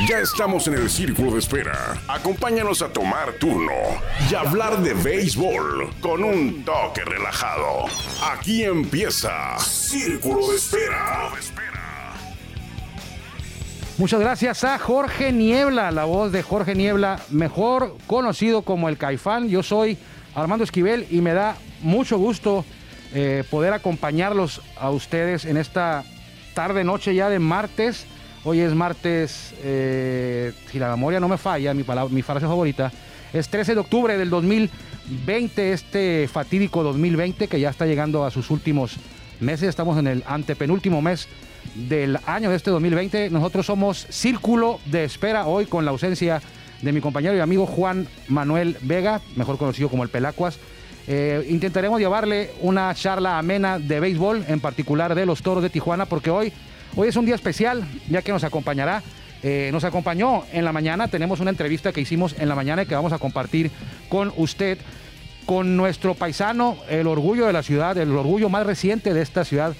Ya estamos en el círculo de espera. Acompáñanos a tomar turno y hablar de béisbol con un toque relajado. Aquí empieza Círculo de Espera. Muchas gracias a Jorge Niebla, la voz de Jorge Niebla, mejor conocido como el Caifán. Yo soy Armando Esquivel y me da mucho gusto eh, poder acompañarlos a ustedes en esta tarde, noche ya de martes. Hoy es martes, eh, si la memoria no me falla, mi, palabra, mi frase favorita, es 13 de octubre del 2020, este fatídico 2020 que ya está llegando a sus últimos meses. Estamos en el antepenúltimo mes del año de este 2020. Nosotros somos Círculo de Espera hoy con la ausencia de mi compañero y amigo Juan Manuel Vega, mejor conocido como el Pelacuas. Eh, intentaremos llevarle una charla amena de béisbol, en particular de los Toros de Tijuana, porque hoy, hoy es un día especial, ya que nos acompañará. Eh, nos acompañó en la mañana, tenemos una entrevista que hicimos en la mañana y que vamos a compartir con usted, con nuestro paisano, el orgullo de la ciudad, el orgullo más reciente de esta ciudad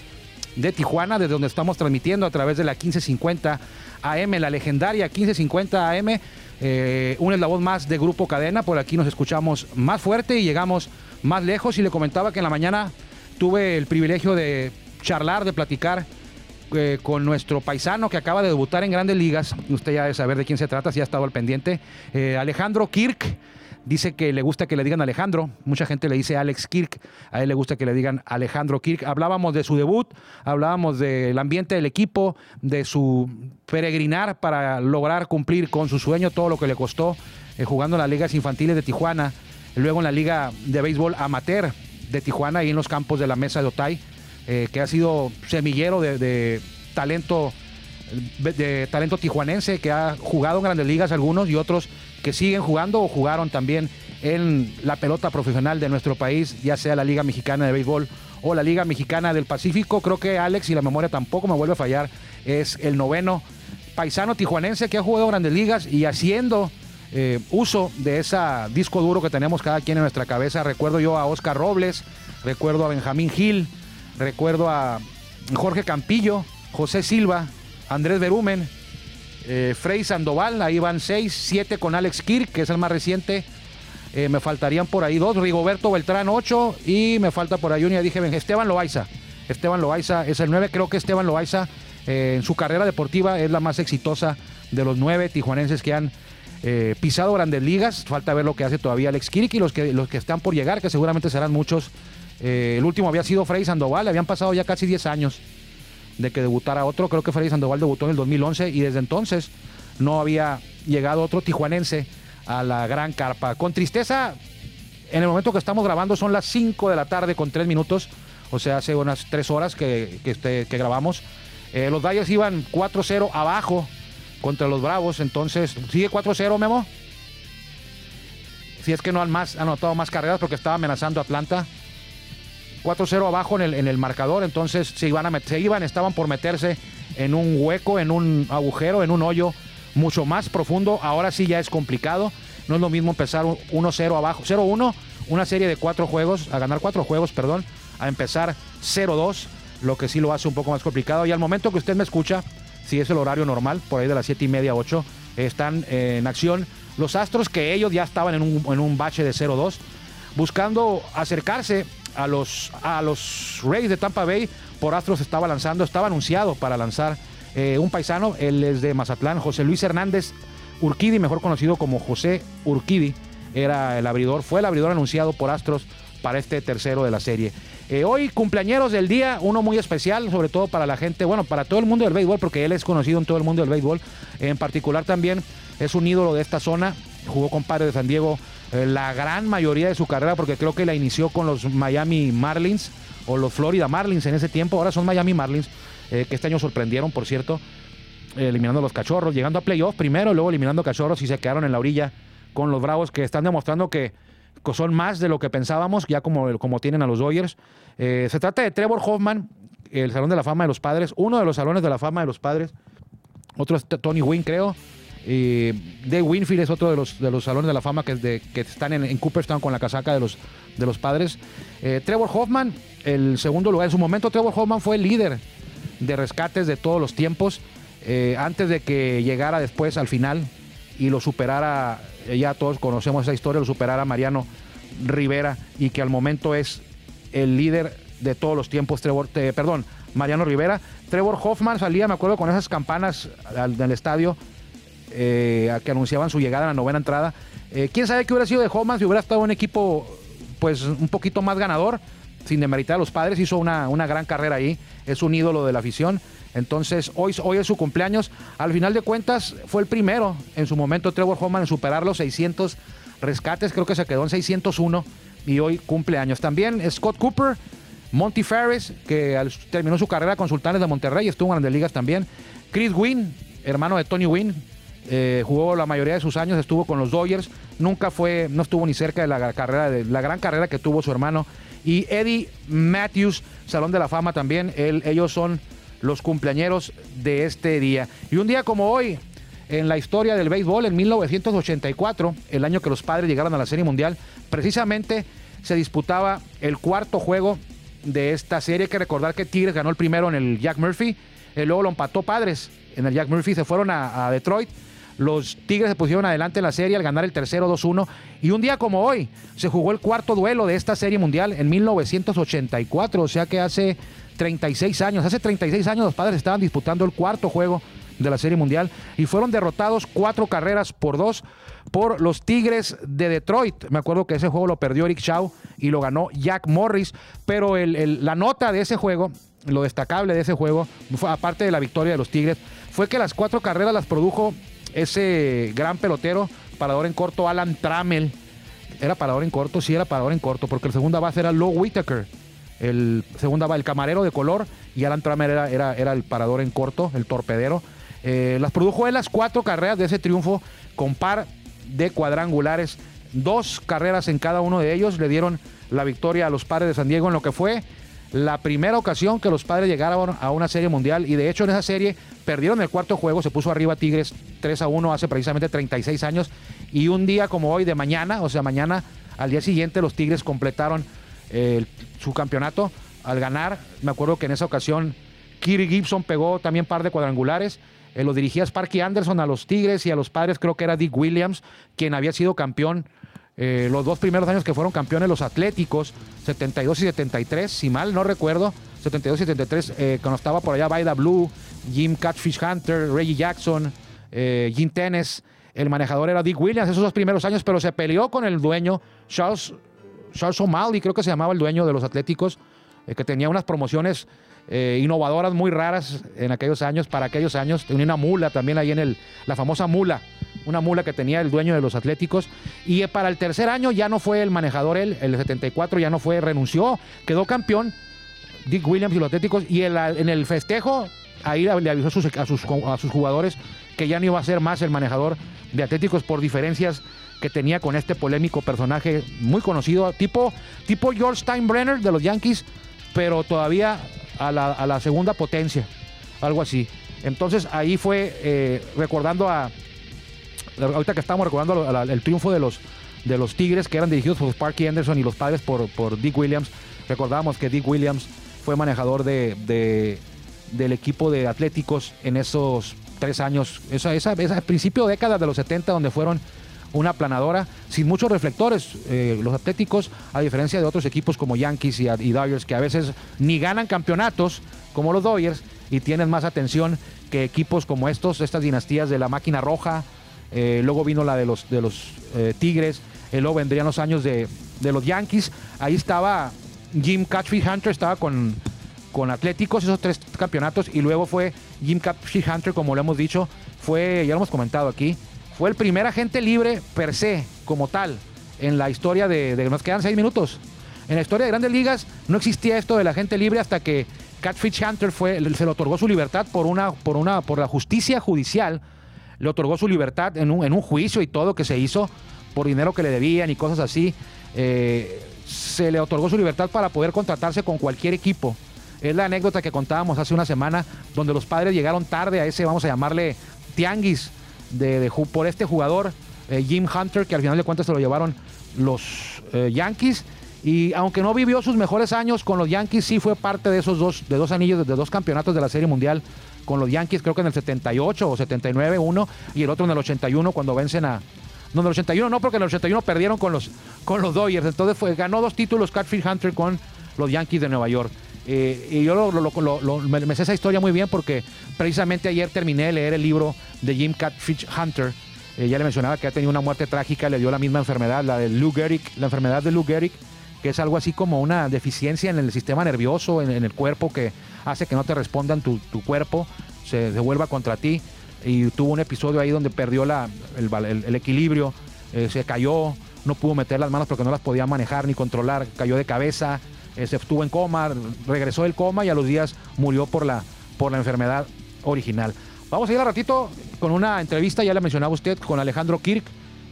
de Tijuana, desde donde estamos transmitiendo a través de la 1550 AM, la legendaria 1550 AM. Eh, la voz más de Grupo Cadena, por aquí nos escuchamos más fuerte y llegamos más lejos. Y le comentaba que en la mañana tuve el privilegio de charlar, de platicar eh, con nuestro paisano que acaba de debutar en grandes ligas. Usted ya debe saber de quién se trata, si ha estado al pendiente. Eh, Alejandro Kirk Dice que le gusta que le digan Alejandro. Mucha gente le dice Alex Kirk. A él le gusta que le digan Alejandro Kirk. Hablábamos de su debut, hablábamos del ambiente del equipo, de su peregrinar para lograr cumplir con su sueño, todo lo que le costó eh, jugando en las ligas infantiles de Tijuana, luego en la liga de béisbol amateur de Tijuana y en los campos de la mesa de Otay, eh, que ha sido semillero de, talento de talento tijuanense que ha jugado en grandes ligas algunos y otros que siguen jugando o jugaron también en la pelota profesional de nuestro país, ya sea la Liga Mexicana de Béisbol o la Liga Mexicana del Pacífico. Creo que Alex, y la memoria tampoco me vuelve a fallar, es el noveno paisano tijuanense que ha jugado grandes ligas y haciendo eh, uso de ese disco duro que tenemos cada quien en nuestra cabeza. Recuerdo yo a Oscar Robles, recuerdo a Benjamín Gil, recuerdo a Jorge Campillo, José Silva, Andrés Berumen, eh, Frey Sandoval, ahí van seis, siete con Alex Kirk, que es el más reciente. Eh, me faltarían por ahí dos, Rigoberto Beltrán 8 y me falta por ahí uno, ya dije, Esteban Loaiza. Esteban Loaiza es el 9, creo que Esteban Loaiza en su carrera deportiva es la más exitosa de los nueve tijuanenses que han pisado grandes ligas. Falta ver lo que hace todavía Alex Kirk y los que, los que están por llegar, que seguramente serán muchos. el último había sido Frey Sandoval, habían pasado ya casi 10 años de que debutara otro. Creo que Freddy Sandoval debutó en el 2011 y desde entonces no había llegado otro tijuanense a la gran carpa. Con tristeza, en el momento que estamos grabando son las 5 de la tarde con 3 minutos, o sea, hace unas 3 horas que, que, este, grabamos. Eh, los Dyers iban 4-0 abajo contra los Bravos, entonces, ¿sigue 4-0 Memo? Si es que no han más, anotado más carreras porque estaba amenazando a Atlanta. 4-0 abajo en el, en el marcador, entonces se iban, a se iban, estaban por meterse en un hueco, en un agujero, en un hoyo mucho más profundo. Ahora sí ya es complicado. No es lo mismo empezar 1-0 abajo, 0-1, una serie de cuatro juegos, a ganar cuatro juegos, perdón, a empezar 0-2, lo que sí lo hace un poco más complicado. Y al momento que usted me escucha, si es el horario normal, por ahí de las 7 y media, 8, están en acción los Astros, que ellos ya estaban en un, en un bache de 0-2, buscando acercarse a los, a los Rays de Tampa Bay. Por Astros estaba lanzando, estaba anunciado para lanzar eh, un paisano, él es de Mazatlán, José Luis Hernández Urquidi, mejor conocido como José Urquidi, era el abridor, fue el abridor anunciado por Astros para este tercero de la serie. Eh, hoy cumpleañeros del día, uno muy especial, sobre todo para la gente, bueno, para todo el mundo del béisbol, porque él es conocido en todo el mundo del béisbol. En particular también es un ídolo de esta zona, jugó con Padre de San Diego eh, la gran mayoría de su carrera, porque creo que la inició con los Miami Marlins o los Florida Marlins en ese tiempo, ahora son Miami Marlins, eh, que este año sorprendieron, por cierto, eliminando los cachorros, llegando a playoff primero, luego eliminando cachorros y se quedaron en la orilla con los Bravos, que están demostrando que son más de lo que pensábamos, ya como, como tienen a los Dodgers. Eh, se trata de Trevor Hoffman, el Salón de la Fama de los Padres, uno de los Salones de la Fama de los Padres, otro es Tony Wynn, creo, y Dave Winfield es otro de los, de los salones de la fama que, que están en, Cooperstown con la casaca de los, de los padres. Eh, Trevor Hoffman, el segundo lugar. En su momento, Trevor Hoffman fue el líder de rescates de todos los tiempos. eh, antes de que llegara después al final y lo superara, eh, ya todos conocemos esa historia, lo superara Mariano Rivera y que al momento es el líder de todos los tiempos, Trevor, perdón, Mariano Rivera. Trevor Hoffman salía, me acuerdo, con esas campanas del estadio que anunciaban su llegada a la novena entrada. ¿Quién sabe qué hubiera sido de Hoffman si hubiera estado un equipo pues un poquito más ganador? sin demeritar a los padres, hizo una, una gran carrera ahí, es un ídolo de la afición. Entonces, hoy, hoy es su cumpleaños. Al final de cuentas, fue el primero en su momento Trevor Hoffman en superar los 600 rescates. Creo que se quedó en 601 y hoy cumpleaños. También Scott Cooper, Monty Ferris, que terminó su carrera con Sultanes de Monterrey, estuvo en Grandes Ligas también. Chris Wynn, hermano de Tony Wynn, eh, jugó la mayoría de sus años, estuvo con los Dodgers. Nunca fue, no estuvo ni cerca de la carrera, de la gran carrera que tuvo su hermano y Eddie Matthews, Salón de la Fama también. ellos son los cumpleañeros de este día. Y un día como hoy, en la historia del béisbol, en 1984, el año que los padres llegaron a la Serie Mundial, precisamente se disputaba el cuarto juego de esta serie. Hay que recordar que Tigres ganó el primero en el Jack Murphy, y luego lo empató Padres en el Jack Murphy, se fueron a Detroit los Tigres se pusieron adelante en la serie al ganar el tercero 2-1. Y un día como hoy se jugó el cuarto duelo de esta serie mundial en 1984, o sea que hace 36 años. Hace 36 años los padres estaban disputando el cuarto juego de la Serie Mundial y fueron derrotados cuatro carreras por dos por los Tigres de Detroit. Me acuerdo que ese juego lo perdió Eric Shaw y lo ganó Jack Morris, pero la nota de ese juego, lo destacable de ese juego, aparte de la victoria de los Tigres, fue que las cuatro carreras las produjo ese gran pelotero, parador en corto, Alan Trammell. Era parador en corto, sí era parador en corto, porque el segunda base era Low Whitaker. El segunda base, el camarero de color, y Alan Trammell era, era, era el parador en corto, el torpedero. Eh, las produjo en las cuatro carreras de ese triunfo con par de cuadrangulares. Dos carreras en cada uno de ellos le dieron la victoria a los padres de San Diego en lo que fue la primera ocasión que los padres llegaron a una serie mundial y de hecho en esa serie perdieron el cuarto juego, se puso arriba Tigres 3 a 1 hace precisamente 36 años y un día como hoy de mañana, o sea, mañana al día siguiente los Tigres completaron su campeonato al ganar. Me acuerdo que en esa ocasión Kiri Gibson pegó también par de cuadrangulares. Eh, lo dirigía Sparky Anderson a los Tigres y a los padres creo que era Dick Williams, quien había sido campeón eh, los dos primeros años que fueron campeones los Atléticos, 72 y 73, si mal no recuerdo, 72 y 73, eh, cuando estaba por allá Baida Blue, Jim Catfish Hunter, Reggie Jackson, Jim Tennis, el manejador era Dick Williams esos dos primeros años, pero se peleó con el dueño, Charles, Charles O'Malley, creo que se llamaba el dueño de los Atléticos, que tenía unas promociones innovadoras muy raras en aquellos años, para aquellos años, tenía una mula también ahí en el, la famosa mula una mula que tenía el dueño de los Atléticos. Y para el tercer año ya no fue el manejador él, el 74 ya no fue, renunció, quedó campeón Dick Williams y los Atléticos. Y en el festejo, ahí le avisó a sus, a sus, jugadores que ya no iba a ser más el manejador de Atléticos por diferencias que tenía con este polémico personaje muy conocido, tipo, tipo George Steinbrenner de los Yankees, pero todavía a la, segunda potencia, algo así. Entonces ahí fue eh, recordando a, ahorita que estamos recordando el triunfo de los, de los Tigres que eran dirigidos por Sparky Anderson y los padres por, por Dick Williams, recordábamos que Dick Williams fue manejador de, del equipo de Atléticos en esos tres años, esa, esa, esa principio de década de los 70 donde fueron una planadora sin muchos reflectores. Eh, los Atléticos, a diferencia de otros equipos como Yankees y, y, Dodgers, que a veces ni ganan campeonatos como los Dodgers y tienen más atención que equipos como estos, estas dinastías de la máquina roja, eh, luego vino la de los, de los eh, Tigres, eh, luego vendrían los años de, los Yankees. Ahí estaba Jim Catfish Hunter, estaba con, con Atléticos, esos tres campeonatos, y luego fue Jim Catfish Hunter, como lo hemos dicho, fue, ya lo hemos comentado aquí, fue el primer agente libre per se, como tal, en la historia de, nos quedan seis minutos. En la historia de Grandes Ligas no existía esto del agente libre hasta que Catfish Hunter fue, se le otorgó su libertad por una, por una, por la justicia judicial le otorgó su libertad en un, en un juicio y todo que se hizo por dinero que le debían y cosas así. Eh, se le otorgó su libertad para poder contratarse con cualquier equipo. Es la anécdota que contábamos hace una semana, donde los padres llegaron tarde a ese, vamos a llamarle, tianguis de, por este jugador, eh, Jim Hunter, que al final de cuentas se lo llevaron los eh, Yankees. Y aunque no vivió sus mejores años con los Yankees, sí fue parte de esos dos, de dos anillos, de dos campeonatos de la Serie Mundial con los Yankees, creo que en el 78 o 79 uno, y el otro en el 81 cuando vencen a... No, en el 81 no, porque en el 81 perdieron con los, con los Dodgers. Entonces fue, ganó dos títulos Catfield Hunter con los Yankees de Nueva York. Eh, y yo me, sé esa historia muy bien porque precisamente ayer terminé de leer el libro de Jim Catfish Hunter. Eh, ya le mencionaba que ha tenido una muerte trágica, le dio la misma enfermedad, la de Lou Gehrig, la enfermedad de Lou Gehrig, que es algo así como una deficiencia en el sistema nervioso, en, el cuerpo, que hace que no te respondan tu, cuerpo, se devuelva contra ti. Y tuvo un episodio ahí donde perdió la, el, equilibrio, eh, se cayó, no pudo meter las manos porque no las podía manejar ni controlar, cayó de cabeza, se estuvo en coma, regresó del coma y a los días murió por la, por la enfermedad original. Vamos a ir a ratito con una entrevista, ya le mencionaba usted, con Alejandro Kirk.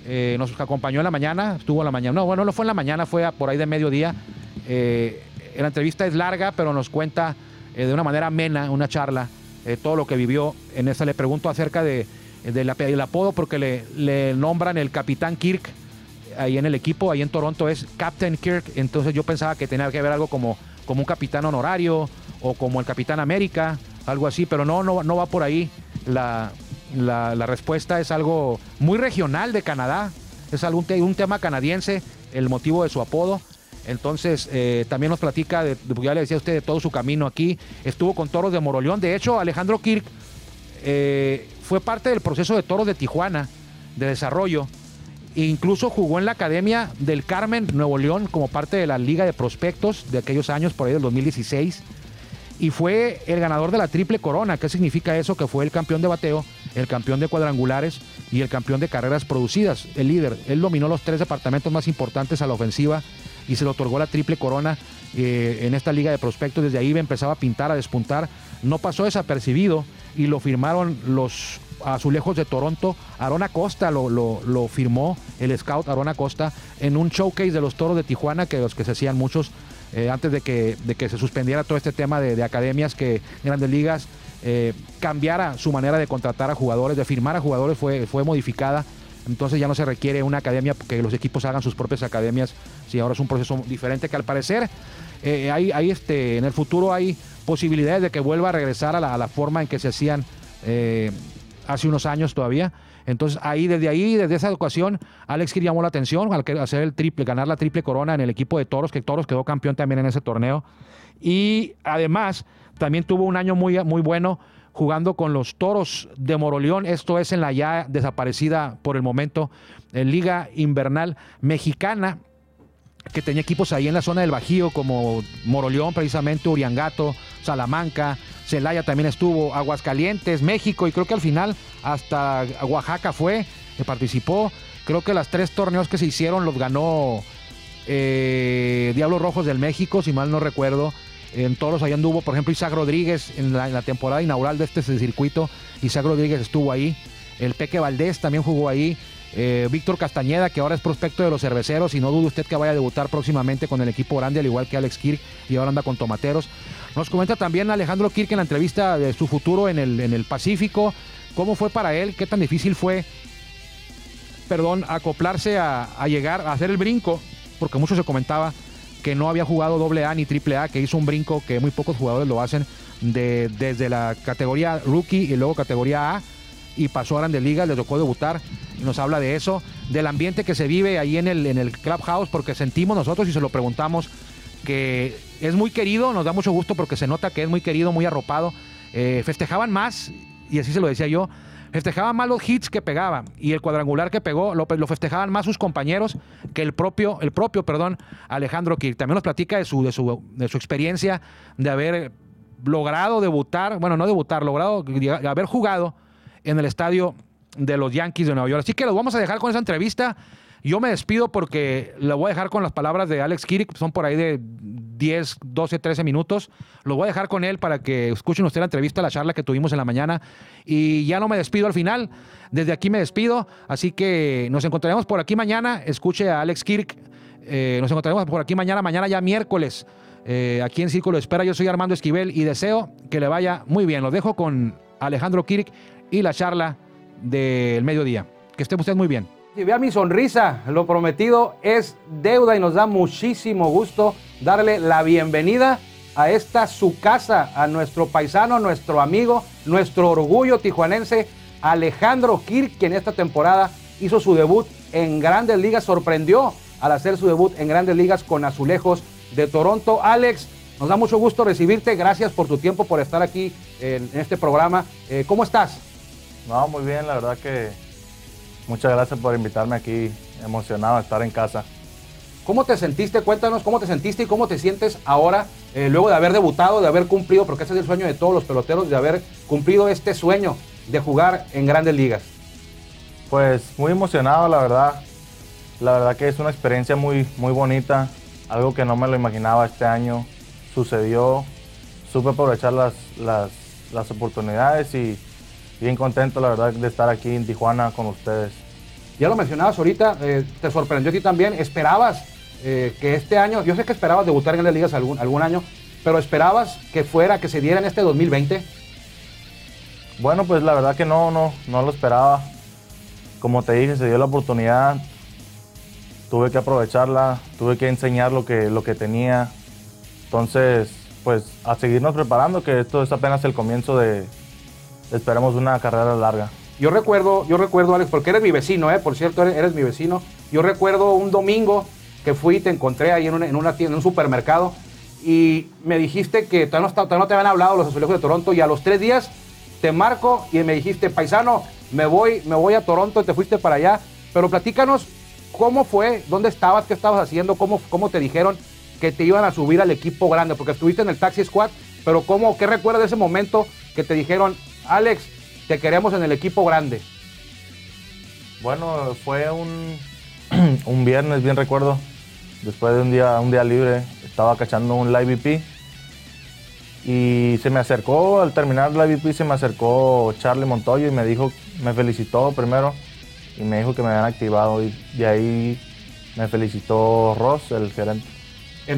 Eh, nos acompañó en la mañana, estuvo en la mañana. No, bueno, no fue en la mañana, fue por ahí de mediodía. Eh, la entrevista es larga, pero nos cuenta de una manera amena, una charla, todo lo que vivió. En esa le pregunto acerca de, del apodo, porque le, le nombran el Capitán Kirk ahí en el equipo, ahí en Toronto, es Captain Kirk. Entonces yo pensaba que tenía que ver algo como, como un capitán honorario o como el Capitán América, algo así, pero no, no, no va por ahí. La, respuesta es algo muy regional de Canadá, es algún un tema canadiense, el motivo de su apodo. Entonces, eh, también nos platica, de, ya le decía a usted, de todo su camino aquí. Estuvo con Toros de Moroleón. De hecho, Alejandro Kirk eh, fue parte del proceso de Toros de Tijuana, de desarrollo. Incluso jugó en la Academia del Carmen, Nuevo León, como parte de la Liga de Prospectos de aquellos años, por ahí del 2016. Y fue el ganador de la triple corona. ¿Qué significa eso? Que fue el campeón de bateo, el campeón de cuadrangulares y el campeón de carreras producidas, el líder. Él dominó los tres departamentos más importantes a la ofensiva y se le otorgó la triple corona eh, en esta liga de prospectos. Desde ahí empezaba a pintar, a despuntar. No pasó desapercibido y lo firmaron los Azulejos de Toronto. Arona Costa lo, lo, firmó, el scout Arona Costa, en un showcase de los toros de Tijuana, que los que se hacían muchos eh, antes de que, de que se suspendiera todo este tema de, academias que grandes ligas eh, cambiara su manera de contratar a jugadores, de firmar a jugadores, fue, fue modificada. Entonces ya no se requiere una academia que los equipos hagan sus propias academias, si ahora es un proceso diferente que al parecer eh, hay, este, en el futuro hay posibilidades de que vuelva a regresar a la, forma en que se hacían hace unos años todavía. Entonces ahí, desde ahí, desde esa ocasión, Alex Kir llamó la atención al hacer el triple, ganar la triple corona en el equipo de Toros, que Toros quedó campeón también en ese torneo. Y además, también tuvo un año muy, muy bueno jugando con los Toros de Moroleón. Esto es en la ya desaparecida por el momento en Liga Invernal Mexicana que tenía equipos ahí en la zona del Bajío, como Moroleón, precisamente, Uriangato, Salamanca, Celaya también estuvo, Aguascalientes, México y creo que al final hasta Oaxaca fue, que participó. Creo que las tres torneos que se hicieron los ganó eh, Diablos Rojos del México, si mal no recuerdo. En todos ahí anduvo, por ejemplo, Isaac Rodríguez en la, temporada inaugural de este circuito. Isaac Rodríguez estuvo ahí. El Peque Valdés también jugó ahí. Eh, Víctor Castañeda, que ahora es prospecto de los cerveceros, y no dude usted que vaya a debutar próximamente con el equipo grande, al igual que Alex Kirk, y ahora anda con Tomateros. Nos comenta también Alejandro Kirk en la entrevista de su futuro en el, en el Pacífico, cómo fue para él, qué tan difícil fue, perdón, acoplarse a, llegar, a hacer el brinco, porque mucho se comentaba que no había jugado doble A ni triple A, que hizo un brinco que muy pocos jugadores lo hacen de, desde la categoría rookie y luego categoría A y pasó a Grandes Ligas, le tocó debutar y nos habla de eso, del ambiente que se vive ahí en el, en el Clubhouse, porque sentimos nosotros y se lo preguntamos que es muy querido, nos da mucho gusto porque se nota que es muy querido, muy arropado. Eh, festejaban más, y así se lo decía yo, festejaban más los hits que pegaba y el cuadrangular que pegó lo, festejaban más sus compañeros que el propio, el propio, perdón, Alejandro Kirk. También nos platica de su, de su, de su experiencia de haber logrado debutar, bueno, no debutar, logrado haber jugado en el estadio de los Yankees de Nueva York. Así que los vamos a dejar con esa entrevista. Yo me despido porque lo voy a dejar con las palabras de Alex Kirik, son por ahí de 10, 12, 13 minutos. Lo voy a dejar con él para que escuchen ustedes la entrevista, la charla que tuvimos en la mañana. Y ya no me despido al final, desde aquí me despido. Así que nos encontraremos por aquí mañana. Escuche a Alex Kirk. Eh, nos encontraremos por aquí mañana, mañana ya miércoles. Eh, aquí en Círculo de Espera, yo soy Armando Esquivel y deseo que le vaya muy bien. Lo dejo con Alejandro Kirk y la charla del mediodía. Que esté usted muy bien. Y vea mi sonrisa, lo prometido es deuda y nos da muchísimo gusto darle la bienvenida a esta su casa, a nuestro paisano, nuestro amigo, nuestro orgullo tijuanense, Alejandro Kirk, que en esta temporada hizo su debut en Grandes Ligas, sorprendió al hacer su debut en Grandes Ligas con Azulejos de Toronto. Alex, nos da mucho gusto recibirte, gracias por tu tiempo, por estar aquí en, este programa. Eh, ¿Cómo estás? No, muy bien, la verdad que muchas gracias por invitarme aquí, emocionado de estar en casa. ¿Cómo te sentiste? Cuéntanos cómo te sentiste y cómo te sientes ahora, eh, luego de haber debutado, de haber cumplido, porque ese es el sueño de todos los peloteros, de haber cumplido este sueño de jugar en grandes ligas. Pues muy emocionado, la verdad. La verdad que es una experiencia muy, muy bonita, algo que no me lo imaginaba este año. Sucedió, supe aprovechar las, las, oportunidades y bien contento, la verdad, de estar aquí en Tijuana con ustedes. Ya lo mencionabas ahorita, eh, te sorprendió a ti también. ¿Esperabas eh, que este año, yo sé que esperabas debutar en las ligas algún, algún año, pero esperabas que fuera, que se diera en este 2020? Bueno, pues la verdad que no, no, no lo esperaba. Como te dije, se dio la oportunidad, tuve que aprovecharla, tuve que enseñar lo que, lo que tenía. Entonces, pues a seguirnos preparando, que esto es apenas el comienzo de, esperemos, una carrera larga. Yo recuerdo, yo recuerdo, Alex, porque eres mi vecino, ¿eh? por cierto, eres, mi vecino. Yo recuerdo un domingo que fui y te encontré ahí en una, en una tienda, en un supermercado, y me dijiste que todavía no, no te habían hablado los azulejos de Toronto, y a los tres días te marco y me dijiste, paisano, me voy, me voy a Toronto, y te fuiste para allá. Pero platícanos cómo fue, dónde estabas, qué estabas haciendo, cómo, cómo te dijeron que te iban a subir al equipo grande, porque estuviste en el Taxi Squad, pero cómo, qué recuerdas de ese momento que te dijeron, Alex, te queremos en el equipo grande. Bueno, fue un, un viernes, bien recuerdo, después de un día, un día libre, estaba cachando un live VP y se me acercó, al terminar la VP se me acercó Charlie Montoyo y me dijo, me felicitó primero y me dijo que me habían activado y de ahí me felicitó Ross, el gerente.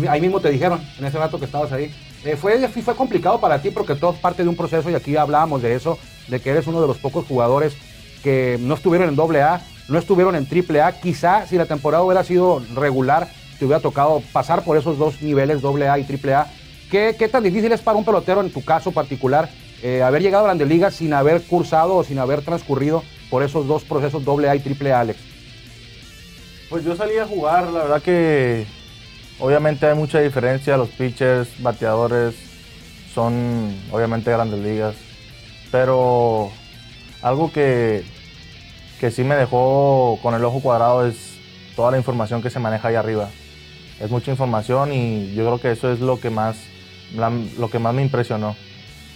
Ahí mismo te dijeron, en ese rato que estabas ahí. Eh, fue, fue complicado para ti porque todo es parte de un proceso y aquí hablábamos de eso, de que eres uno de los pocos jugadores que no estuvieron en AA, no estuvieron en AAA. Quizá si la temporada hubiera sido regular, te hubiera tocado pasar por esos dos niveles, AA y AAA ¿Qué, tan difícil es para un pelotero, en tu caso particular, eh, haber llegado a Grandes Ligas sin haber cursado o sin haber transcurrido por esos dos procesos AA y AAA, Alex? Pues yo salí a jugar, la verdad que obviamente hay mucha diferencia, los pitchers, bateadores son obviamente grandes ligas, pero algo que, que sí me dejó con el ojo cuadrado es toda la información que se maneja ahí arriba. Es mucha información y yo creo que eso es lo que más lo que más me impresionó.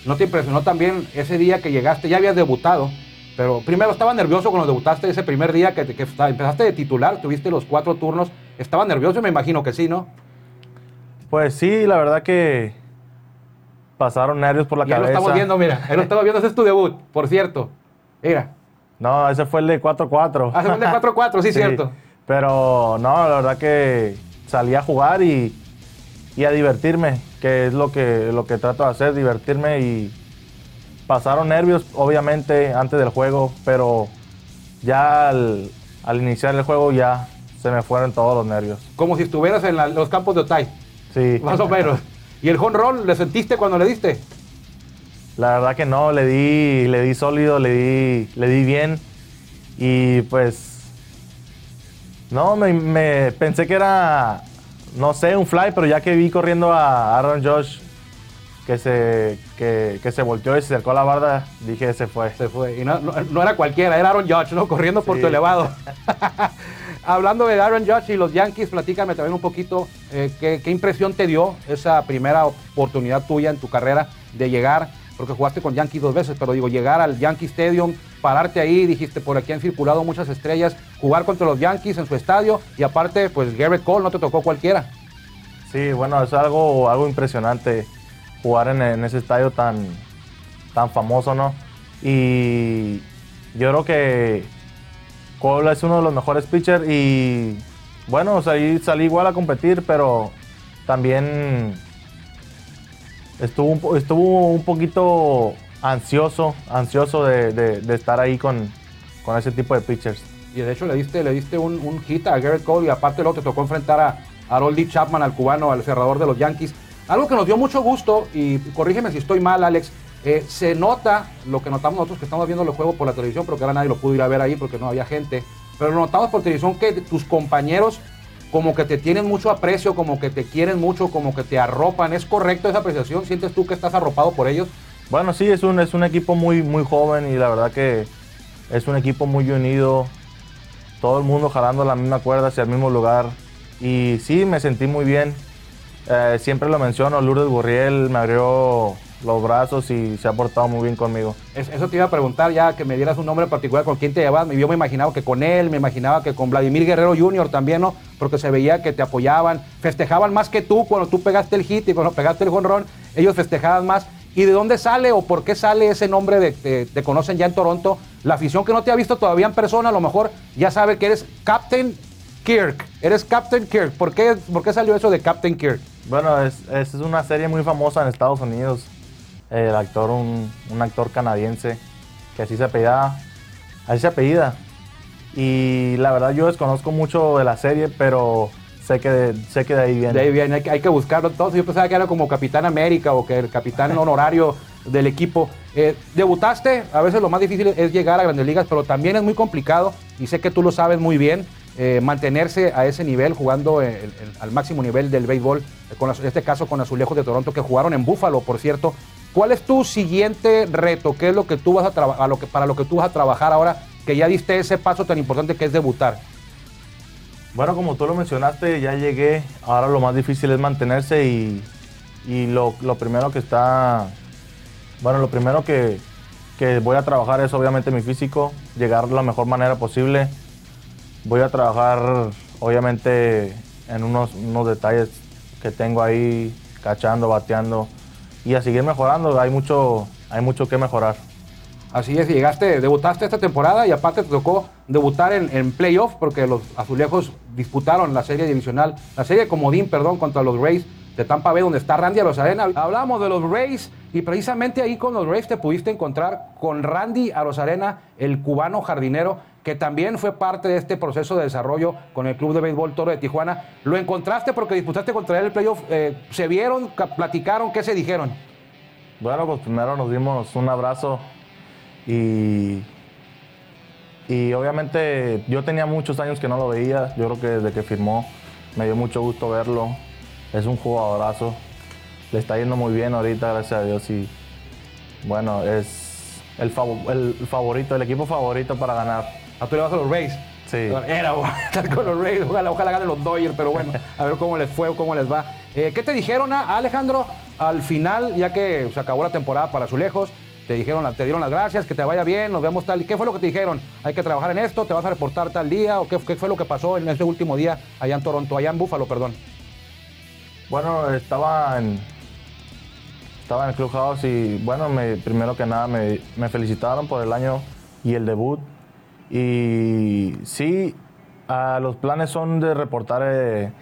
¿No te impresionó también ese día que llegaste? Ya habías debutado, pero primero estaba nervioso cuando debutaste ese primer día que, empezaste de titular, tuviste los cuatro turnos. ¿Estaba nervioso? Me imagino que sí, ¿no? Pues sí, la verdad que pasaron nervios por la cabeza. Ya lo estamos viendo, mira, ya lo estamos viendo, ese es tu debut, por cierto. Mira. No, ese fue el de 4-4. Ah, ese fue el de 4-4, sí, sí, cierto. Pero no, la verdad que salí a jugar y y a divertirme, que es lo que, lo que trato de hacer, divertirme y pasaron nervios, obviamente, antes del juego, pero ya al, iniciar el juego ya se me fueron todos los nervios. Como si estuvieras en los campos de Otay. Sí. Más o menos. ¿Y el home le sentiste cuando le diste? La verdad que no, le di, le di sólido, le di, le di bien. Y pues. No, me pensé que era no sé, un fly, pero ya que vi corriendo a Aaron Josh que se, que, se volteó y se acercó a la barda, dije, se fue. Se fue. Y no, era cualquiera, era Aaron Josh, ¿no? Corriendo por tu elevado. Hablando de Aaron Josh y los Yankees, platícame también un poquito eh, ¿qué, impresión te dio esa primera oportunidad tuya en tu carrera de llegar, porque jugaste con Yankees dos veces, pero digo, llegar al Yankee Stadium, pararte ahí, dijiste, por aquí han circulado muchas estrellas, jugar contra los Yankees en su estadio y aparte, pues Garrett Cole no te tocó cualquiera. Sí, bueno, es algo, algo impresionante jugar en, ese estadio tan, tan famoso, ¿no? Y yo creo que Cole es uno de los mejores pitchers y bueno, salí, salí igual a competir, pero también estuvo estuvo un poquito ansioso, ansioso de, estar ahí con, ese tipo de pitchers. Y de hecho le diste, le diste un, un hit a Garrett Cole y aparte luego te tocó enfrentar a Harold Chapman, al cubano, al cerrador de los Yankees. Algo que nos dio mucho gusto, y corrígeme si estoy mal, Alex, se nota lo que notamos nosotros que estamos viendo los juegos por la televisión, pero que ahora nadie lo pudo ir a ver ahí porque no había gente. Pero lo notamos por televisión que tus compañeros como que te tienen mucho aprecio, como que te quieren mucho, como que te arropan. ¿Es correcto esa apreciación? ¿Sientes tú que estás arropado por ellos? Bueno, sí, es un, es un equipo muy, muy joven y la verdad que es un equipo muy unido. Todo el mundo jalando la misma cuerda hacia el mismo lugar. Y sí, me sentí muy bien. Eh, siempre lo menciono, Lourdes Gurriel me abrió los brazos y se ha portado muy bien conmigo. Eso te iba a preguntar ya, que me dieras un nombre particular con quién te llevabas. Yo me imaginaba que con él, me imaginaba que con Vladimir Guerrero Jr. también, ¿no? Porque se veía que te apoyaban, festejaban más que tú cuando tú pegaste el hit y cuando pegaste el jonrón, ellos festejaban más. ¿Y de dónde sale o por qué sale ese nombre de te conocen ya en Toronto? La afición que no te ha visto todavía en persona, a lo mejor ya sabe que eres Captain Kirk. Eres Captain Kirk. ¿Por qué, por qué salió eso de Captain Kirk? Bueno, es, es una serie muy famosa en Estados Unidos el actor, un, actor canadiense que así se apellida, así se apellida. Y la verdad yo desconozco mucho de la serie, pero sé que de, sé que de ahí viene. De ahí viene, hay que, buscarlo entonces. Yo pensaba que era como Capitán América o que el capitán honorario del equipo. Eh, debutaste, a veces lo más difícil es llegar a grandes ligas, pero también es muy complicado y sé que tú lo sabes muy bien. Eh, mantenerse a ese nivel, jugando al máximo nivel del béisbol, con, en este caso con Azulejos de Toronto, que jugaron en Búfalo, por cierto, ¿Cuál es tu siguiente reto? ¿Qué es lo que tú vas a para lo que tú vas a trabajar ahora que ya diste ese paso tan importante que es debutar? Bueno, como tú lo mencionaste, ya llegué. Ahora lo más difícil es mantenerse y, lo, primero que está, bueno, lo primero que, voy a trabajar es obviamente mi físico, llegar de la mejor manera posible. Voy a trabajar obviamente en unos, unos detalles que tengo ahí, cachando, bateando y a seguir mejorando. Hay mucho, hay mucho que mejorar. Así es, llegaste, debutaste esta temporada y aparte te tocó debutar en, en playoff porque los azulejos disputaron la serie divisional, la serie comodín, perdón, contra los Rays de Tampa Bay, donde está Randy Arozarena. Hablamos de los Rays y precisamente ahí con los Rays te pudiste encontrar con Randy Arozarena, el cubano jardinero, que también fue parte de este proceso de desarrollo con el Club de Béisbol Toro de Tijuana. ¿Lo encontraste porque disputaste contra él el playoff? Eh, ¿Se vieron, platicaron, qué se dijeron? Bueno, pues primero nos dimos un abrazo y, y obviamente yo tenía muchos años que no lo veía. Yo creo que desde que firmó me dio mucho gusto verlo. Es un jugadorazo. Le está yendo muy bien ahorita, gracias a Dios. Y bueno, es el, el favorito, el equipo favorito para ganar. ¿A tú le vas a los Rays? Sí. Era, estar con los Rays, ojalá, ojalá ganen los Dodgers, pero bueno, a ver cómo les fue o cómo les va. Eh, ¿Qué te dijeron, a Alejandro, al final, ya que se acabó la temporada para Azulejos? Te dijeron, te dieron las gracias, que te vaya bien, nos vemos tal. ¿Qué fue lo que te dijeron? ¿Hay que trabajar en esto? ¿Te vas a reportar tal día? ¿O qué, qué fue lo que pasó en ese último día allá en Toronto, allá en Búfalo, perdón? Bueno, estaba en, estaba en el Clubhouse y bueno, me, primero que nada me, me felicitaron por el año y el debut. Y sí, los planes son de reportar eh,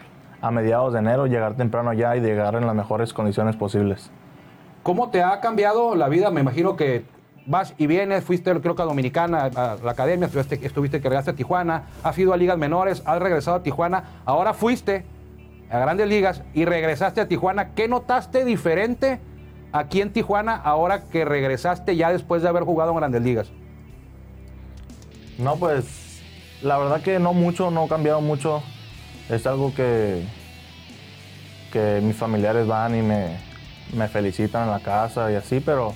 a mediados de enero, llegar temprano ya y llegar en las mejores condiciones posibles. ¿Cómo te ha cambiado la vida? Me imagino que vas y vienes, fuiste creo que a Dominicana, a la academia, estuviste, estuviste que regresaste a Tijuana, has ido a ligas menores, has regresado a Tijuana, ahora fuiste a grandes ligas y regresaste a Tijuana. ¿Qué notaste diferente aquí en Tijuana ahora que regresaste ya después de haber jugado en grandes ligas? No, pues la verdad que no mucho, no ha cambiado mucho. Es algo que, que mis familiares van y me, felicitan en la casa y así, pero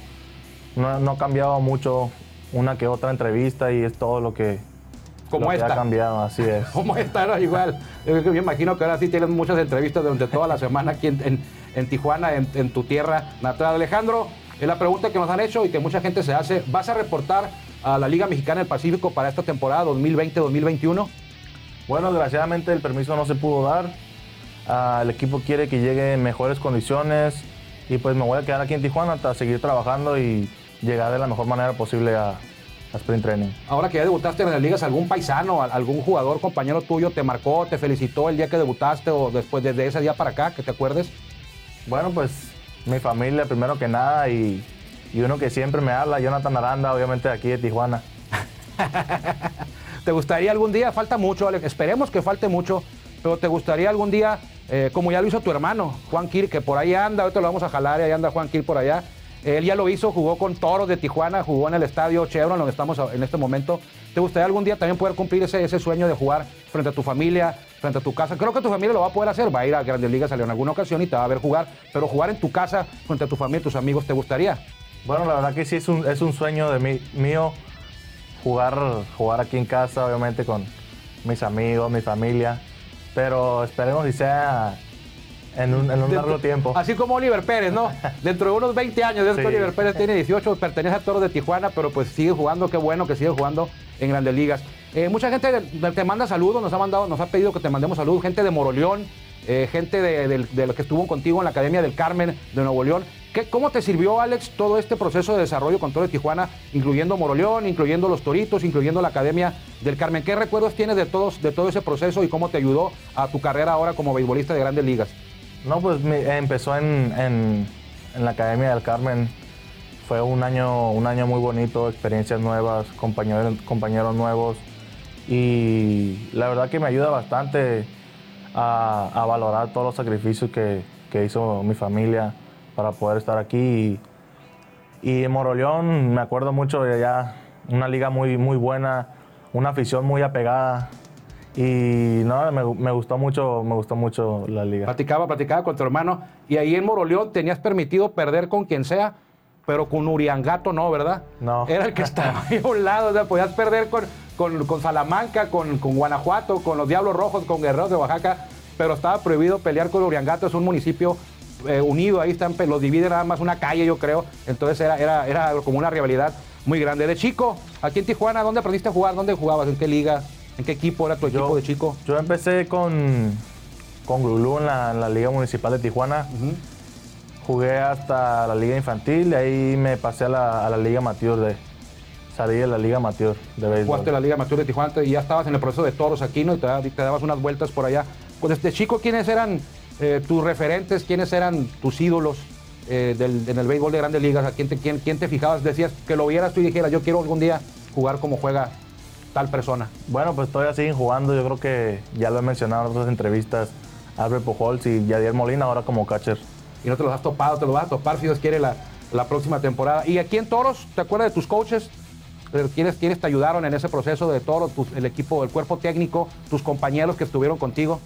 no, ha cambiado mucho una que otra entrevista y es todo lo que, como esta. ha cambiado, así es. Como esta, no, igual. Yo me imagino que ahora sí tienes muchas entrevistas durante toda la semana aquí en, Tijuana, en, tu tierra natal. Alejandro, es la pregunta que nos han hecho y que mucha gente se hace. ¿Vas a reportar a la Liga Mexicana del Pacífico para esta temporada 2020-2021? Bueno, desgraciadamente el permiso no se pudo dar. Ah, el equipo quiere que llegue en mejores condiciones y pues me voy a quedar aquí en Tijuana hasta seguir trabajando y llegar de la mejor manera posible a, sprint training. Ahora que ya debutaste en las ligas, ¿algún paisano, algún jugador, compañero tuyo te marcó, te felicitó el día que debutaste o después desde ese día para acá, que te acuerdes? Bueno, pues mi familia primero que nada y y uno que siempre me habla, Jonathan Aranda, obviamente de aquí de Tijuana. ¿Te gustaría algún día, falta mucho, Alex, esperemos que falte mucho, pero te gustaría algún día eh, como ya lo hizo tu hermano, Juan Kir, que por ahí anda, ahorita lo vamos a jalar y ahí anda Juan Kir por allá. Él ya lo hizo, jugó con Toros de Tijuana, jugó en el estadio Chevron, donde estamos en este momento. ¿Te gustaría algún día también poder cumplir ese, ese sueño de jugar frente a tu familia, frente a tu casa? Creo que tu familia lo va a poder hacer, va a ir a Grandes Ligas en alguna ocasión y te va a ver jugar, pero jugar en tu casa frente a tu familia tus amigos, ¿te gustaría? Bueno, la verdad que sí es un, es un sueño de mí, mío jugar, jugar aquí en casa, obviamente con mis amigos, mi familia, pero esperemos si sea en un, largo tiempo. Así como Oliver Pérez, ¿no? Dentro de unos 20 años, desde que Oliver Pérez tiene 18, pertenece a Toros de Tijuana, pero pues sigue jugando, qué bueno que sigue jugando en grandes ligas. Eh, mucha gente te manda saludos, nos ha mandado, nos ha pedido que te mandemos saludos, gente de Moroleón, eh, gente de, los que estuvo contigo en la Academia del Carmen de Nuevo León. ¿Qué, ¿Cómo te sirvió, Alex, todo este proceso de desarrollo con Toros de Tijuana, incluyendo Moroleón, incluyendo los Toritos, incluyendo la Academia del Carmen? ¿Qué recuerdos tienes de, todos, de todo ese proceso y cómo te ayudó a tu carrera ahora como beisbolista de grandes ligas? No, pues empezó en, la Academia del Carmen. Fue un año, un año muy bonito, experiencias nuevas, compañeros, compañeros nuevos. Y la verdad que me ayuda bastante a, valorar todos los sacrificios que, hizo mi familia para poder estar aquí. Y, en Moroleón me acuerdo mucho de allá, una liga muy, muy buena, una afición muy apegada. Y no, me, gustó mucho, me gustó mucho la liga. Platicaba, platicaba con tu hermano. Y ahí en Moroleón tenías permitido perder con quien sea, pero con Uriangato no, ¿verdad? No. Era el que estaba ahí a un lado, o sea, podías perder con, con, Salamanca, con, con, Guanajuato, con los Diablos Rojos, con Guerreros de Oaxaca, pero estaba prohibido pelear con Uriangato, es un municipio eh, unido, ahí están, los divide nada más una calle, yo creo. Entonces era, era, era como una rivalidad muy grande. De chico, aquí en Tijuana, ¿dónde aprendiste a jugar? ¿Dónde jugabas? ¿En qué liga? ¿En qué equipo era tu equipo de chico? Yo empecé con, con Glulú en la, Liga Municipal de Tijuana. Jugué hasta la Liga Infantil y ahí me pasé a la, Liga Amateur de. Salí de la Liga Amateur de béisbol. Jugaste la Liga Amateur de Tijuana y ya estabas en el proceso de toros aquí, ¿no? Y te, dabas unas vueltas por allá. Pues desde chico, ¿quiénes eran eh, tus referentes? ¿Quiénes eran tus ídolos eh, en el béisbol de grandes ligas? ¿A quién te, quién, quién te fijabas? Decías que lo vieras tú y dijeras, yo quiero algún día jugar como juega tal persona? Bueno, pues todavía siguen jugando. Yo creo que ya lo he mencionado en otras entrevistas. Albert Pujols y Yadier Molina ahora como catcher. Y no te los has topado, te los vas a topar si Dios quiere la, la próxima temporada. Y aquí en Toros, ¿te acuerdas de tus coaches? ¿Quiénes, quiénes te ayudaron en ese proceso de Toros? el equipo, el cuerpo técnico, tus compañeros que estuvieron contigo.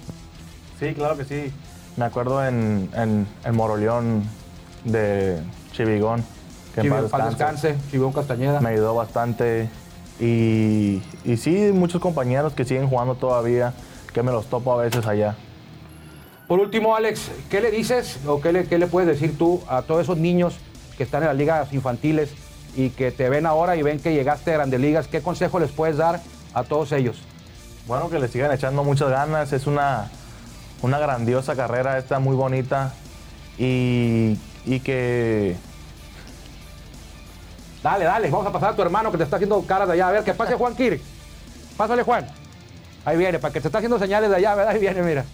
Sí, claro que sí. Me acuerdo en, en, Moroleón de Chivigón. Que Chivigón, descanse. Chivigón Castañeda. Me ayudó bastante. Y, y sí, muchos compañeros que siguen jugando todavía, que me los topo a veces allá. Por último, Alex, ¿qué le dices o qué le, qué le puedes decir tú a todos esos niños que están en las ligas infantiles y que te ven ahora y ven que llegaste a grandes ligas? ¿Qué consejo les puedes dar a todos ellos? Bueno, que le sigan echando muchas ganas. Es una, una grandiosa carrera, esta muy bonita. Y, y que Dale, dale, vamos a pasar a tu hermano que te está haciendo caras de allá. A ver, que pase Juan Kirk. Pásale, Juan. Ahí viene, para que te está haciendo señales de allá, ¿verdad? Ahí viene, mira.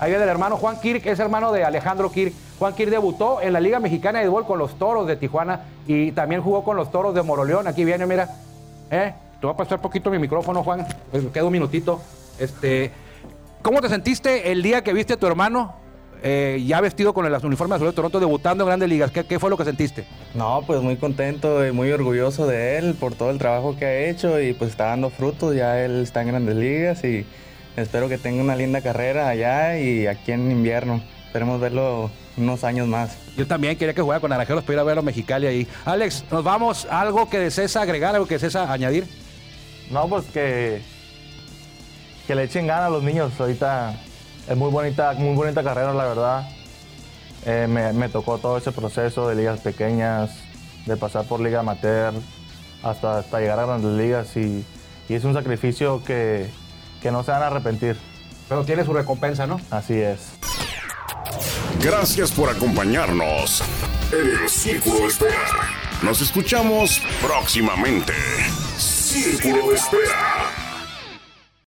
Ahí viene el hermano Juan Kirk, es hermano de Alejandro Kirk. Juan Kirk debutó en la Liga Mexicana de Béisbol con los Toros de Tijuana y también jugó con los Toros de Moroleón. Aquí viene, mira. ¿Eh? Te voy a pasar poquito mi micrófono, Juan. Me queda un minutito. Este, ¿Cómo te sentiste el día que viste a tu hermano eh, ya vestido con el uniforme azul de Toronto, debutando en grandes ligas. ¿Qué, fue lo que sentiste? No, pues muy contento y muy orgulloso de él por todo el trabajo que ha hecho y pues está dando frutos. Ya él está en grandes ligas y espero que tenga una linda carrera allá y aquí en invierno. Esperemos verlo unos años más. Yo también quería que jugara con Naranjeros para ir a verlo a Mexicali ahí. Alex, nos vamos. ¿Algo que desees agregar, algo que desees añadir? No, pues que, que le echen ganas a los niños. Ahorita es muy bonita, muy bonita carrera, la verdad. Eh, me, tocó todo ese proceso de ligas pequeñas, de pasar por liga amateur, hasta, hasta llegar a grandes ligas y, y es un sacrificio que, que no se van a arrepentir. Pero tiene su recompensa, ¿no? Así es. Gracias por acompañarnos en el Círculo de Espera. Nos escuchamos próximamente. Círculo de Espera.